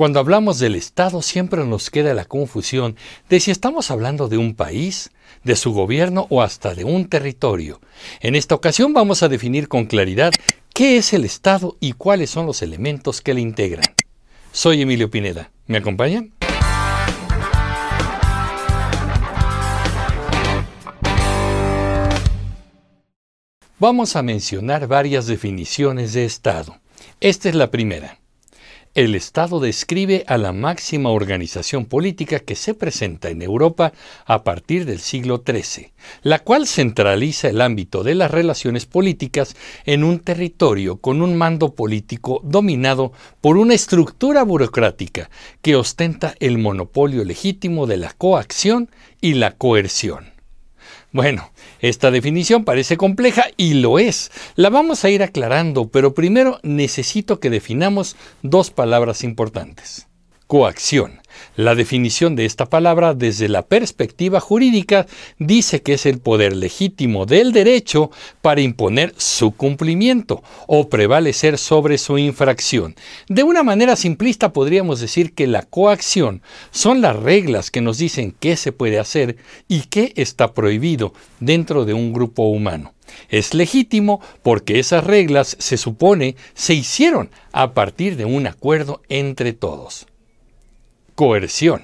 Cuando hablamos del Estado siempre nos queda la confusión de si estamos hablando de un país, de su gobierno o hasta de un territorio. En esta ocasión vamos a definir con claridad qué es el Estado y cuáles son los elementos que le integran. Soy Emilio Pineda. ¿Me acompañan? Vamos a mencionar varias definiciones de Estado. Esta es la primera. El Estado describe a la máxima organización política que se presenta en Europa a partir del siglo XIII, la cual centraliza el ámbito de las relaciones políticas en un territorio con un mando político dominado por una estructura burocrática que ostenta el monopolio legítimo de la coacción y la coerción. Bueno, esta definición parece compleja y lo es. La vamos a ir aclarando, pero primero necesito que definamos dos palabras importantes. Coacción la definición de esta palabra desde la perspectiva jurídica dice que es el poder legítimo del derecho para imponer su cumplimiento o prevalecer sobre su infracción. De una manera simplista podríamos decir que la coacción son las reglas que nos dicen qué se puede hacer y qué está prohibido dentro de un grupo humano. Es legítimo porque esas reglas se supone se hicieron a partir de un acuerdo entre todos coerción.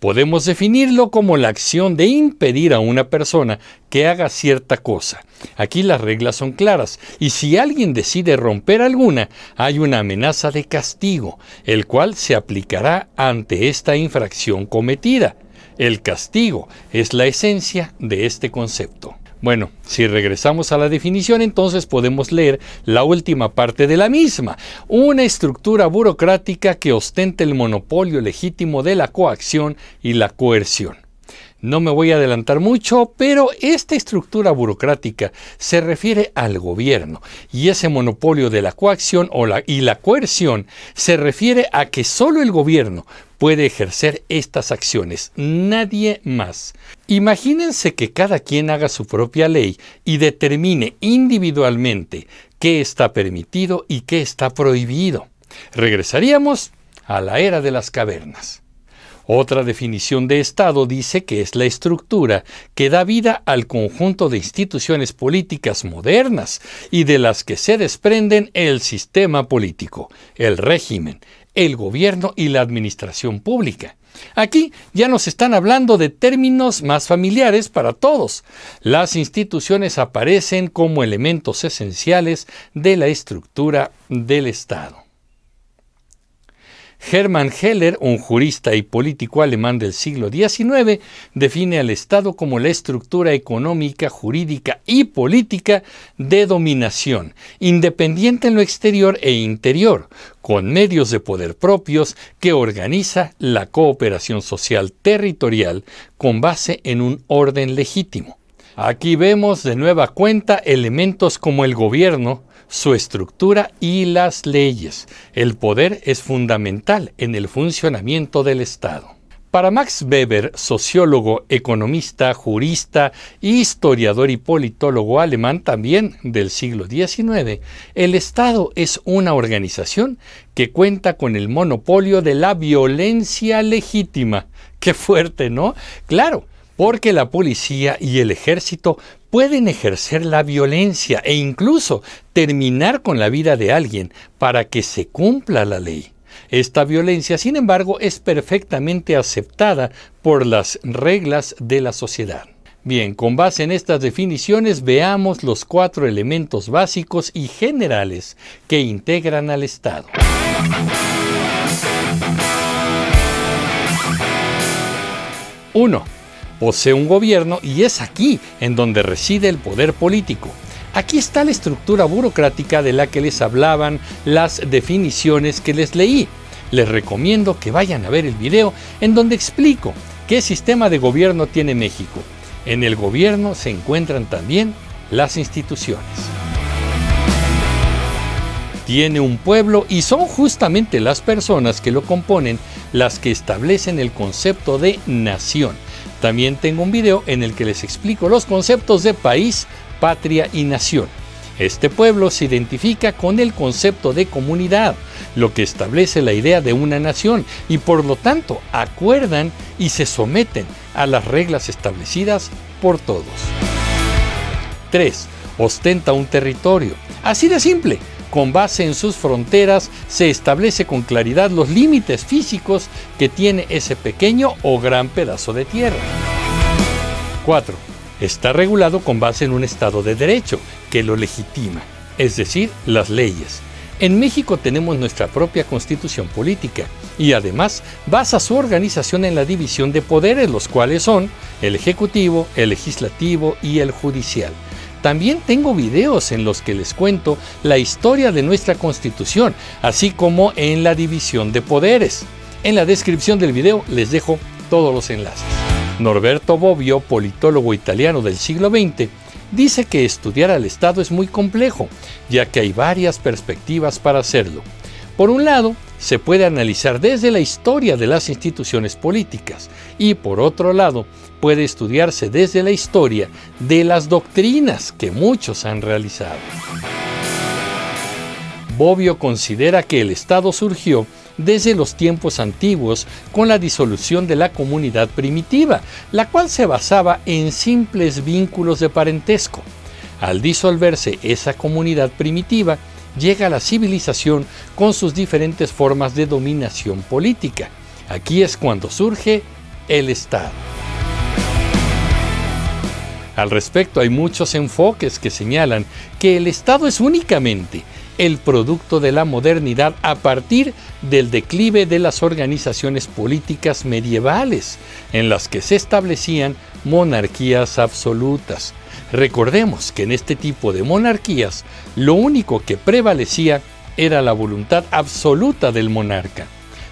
Podemos definirlo como la acción de impedir a una persona que haga cierta cosa. Aquí las reglas son claras y si alguien decide romper alguna, hay una amenaza de castigo, el cual se aplicará ante esta infracción cometida. El castigo es la esencia de este concepto. Bueno, si regresamos a la definición, entonces podemos leer la última parte de la misma, una estructura burocrática que ostenta el monopolio legítimo de la coacción y la coerción. No me voy a adelantar mucho, pero esta estructura burocrática se refiere al gobierno y ese monopolio de la coacción y la coerción se refiere a que solo el gobierno puede ejercer estas acciones, nadie más. Imagínense que cada quien haga su propia ley y determine individualmente qué está permitido y qué está prohibido. Regresaríamos a la era de las cavernas. Otra definición de Estado dice que es la estructura que da vida al conjunto de instituciones políticas modernas y de las que se desprenden el sistema político, el régimen, el gobierno y la administración pública. Aquí ya nos están hablando de términos más familiares para todos. Las instituciones aparecen como elementos esenciales de la estructura del Estado. Hermann Heller, un jurista y político alemán del siglo XIX, define al Estado como la estructura económica, jurídica y política de dominación, independiente en lo exterior e interior, con medios de poder propios que organiza la cooperación social territorial con base en un orden legítimo. Aquí vemos de nueva cuenta elementos como el gobierno, su estructura y las leyes. El poder es fundamental en el funcionamiento del Estado. Para Max Weber, sociólogo, economista, jurista, historiador y politólogo alemán también del siglo XIX, el Estado es una organización que cuenta con el monopolio de la violencia legítima. Qué fuerte, ¿no? Claro, porque la policía y el ejército pueden ejercer la violencia e incluso terminar con la vida de alguien para que se cumpla la ley. Esta violencia, sin embargo, es perfectamente aceptada por las reglas de la sociedad. Bien, con base en estas definiciones veamos los cuatro elementos básicos y generales que integran al Estado. 1 posee un gobierno y es aquí en donde reside el poder político. Aquí está la estructura burocrática de la que les hablaban las definiciones que les leí. Les recomiendo que vayan a ver el video en donde explico qué sistema de gobierno tiene México. En el gobierno se encuentran también las instituciones. Tiene un pueblo y son justamente las personas que lo componen las que establecen el concepto de nación también tengo un video en el que les explico los conceptos de país, patria y nación. Este pueblo se identifica con el concepto de comunidad, lo que establece la idea de una nación, y por lo tanto acuerdan y se someten a las reglas establecidas por todos. 3. Ostenta un territorio. Así de simple, con base en sus fronteras se establece con claridad los límites físicos que tiene ese pequeño o gran pedazo de tierra. 4. Está regulado con base en un Estado de Derecho que lo legitima, es decir, las leyes. En México tenemos nuestra propia constitución política y además basa su organización en la división de poderes, los cuales son el Ejecutivo, el Legislativo y el Judicial. También tengo videos en los que les cuento la historia de nuestra constitución, así como en la división de poderes. En la descripción del video les dejo todos los enlaces. Norberto Bobbio, politólogo italiano del siglo XX, dice que estudiar al Estado es muy complejo, ya que hay varias perspectivas para hacerlo. Por un lado, se puede analizar desde la historia de las instituciones políticas y por otro lado, puede estudiarse desde la historia de las doctrinas que muchos han realizado. Bobbio considera que el Estado surgió desde los tiempos antiguos con la disolución de la comunidad primitiva, la cual se basaba en simples vínculos de parentesco. Al disolverse esa comunidad primitiva, llega la civilización con sus diferentes formas de dominación política. Aquí es cuando surge el Estado. Al respecto hay muchos enfoques que señalan que el Estado es únicamente el producto de la modernidad a partir del declive de las organizaciones políticas medievales, en las que se establecían monarquías absolutas. Recordemos que en este tipo de monarquías lo único que prevalecía era la voluntad absoluta del monarca.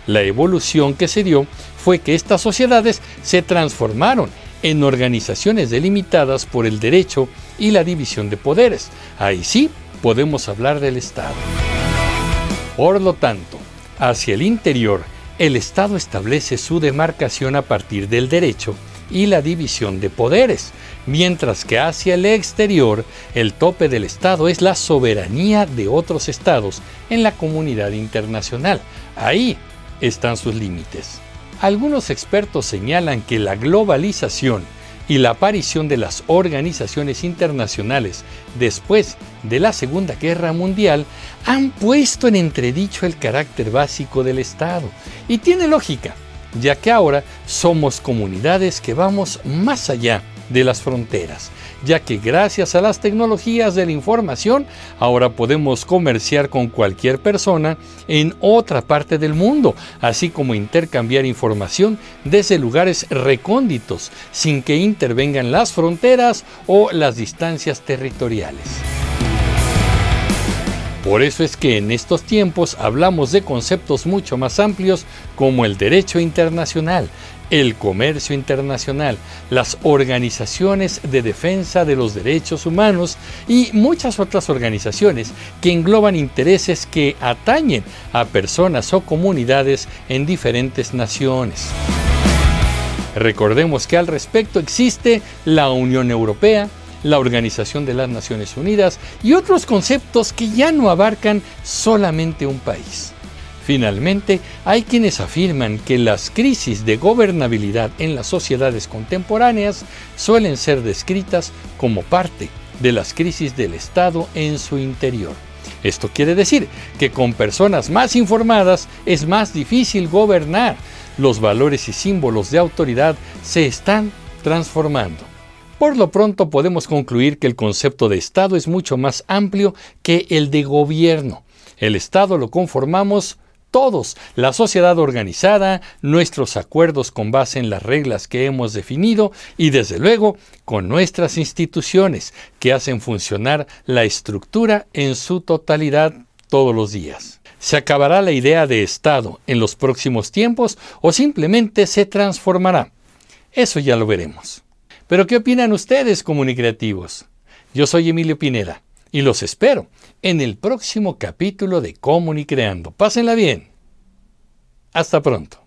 La evolución que se dio fue que estas sociedades se transformaron en organizaciones delimitadas por el derecho y la división de poderes. Ahí sí podemos hablar del Estado. Por lo tanto, hacia el interior, el Estado establece su demarcación a partir del derecho y la división de poderes, mientras que hacia el exterior el tope del Estado es la soberanía de otros estados en la comunidad internacional. Ahí están sus límites. Algunos expertos señalan que la globalización y la aparición de las organizaciones internacionales después de la Segunda Guerra Mundial han puesto en entredicho el carácter básico del Estado. Y tiene lógica, ya que ahora somos comunidades que vamos más allá de las fronteras ya que gracias a las tecnologías de la información ahora podemos comerciar con cualquier persona en otra parte del mundo, así como intercambiar información desde lugares recónditos sin que intervengan las fronteras o las distancias territoriales. Por eso es que en estos tiempos hablamos de conceptos mucho más amplios como el derecho internacional, el comercio internacional, las organizaciones de defensa de los derechos humanos y muchas otras organizaciones que engloban intereses que atañen a personas o comunidades en diferentes naciones. Recordemos que al respecto existe la Unión Europea, la Organización de las Naciones Unidas y otros conceptos que ya no abarcan solamente un país. Finalmente, hay quienes afirman que las crisis de gobernabilidad en las sociedades contemporáneas suelen ser descritas como parte de las crisis del Estado en su interior. Esto quiere decir que con personas más informadas es más difícil gobernar. Los valores y símbolos de autoridad se están transformando. Por lo pronto podemos concluir que el concepto de Estado es mucho más amplio que el de gobierno. El Estado lo conformamos todos, la sociedad organizada, nuestros acuerdos con base en las reglas que hemos definido y desde luego con nuestras instituciones que hacen funcionar la estructura en su totalidad todos los días. ¿Se acabará la idea de Estado en los próximos tiempos o simplemente se transformará? Eso ya lo veremos. Pero ¿qué opinan ustedes, comunicativos? Yo soy Emilio Pineda y los espero en el próximo capítulo de Comunicreando. Pásenla bien. Hasta pronto.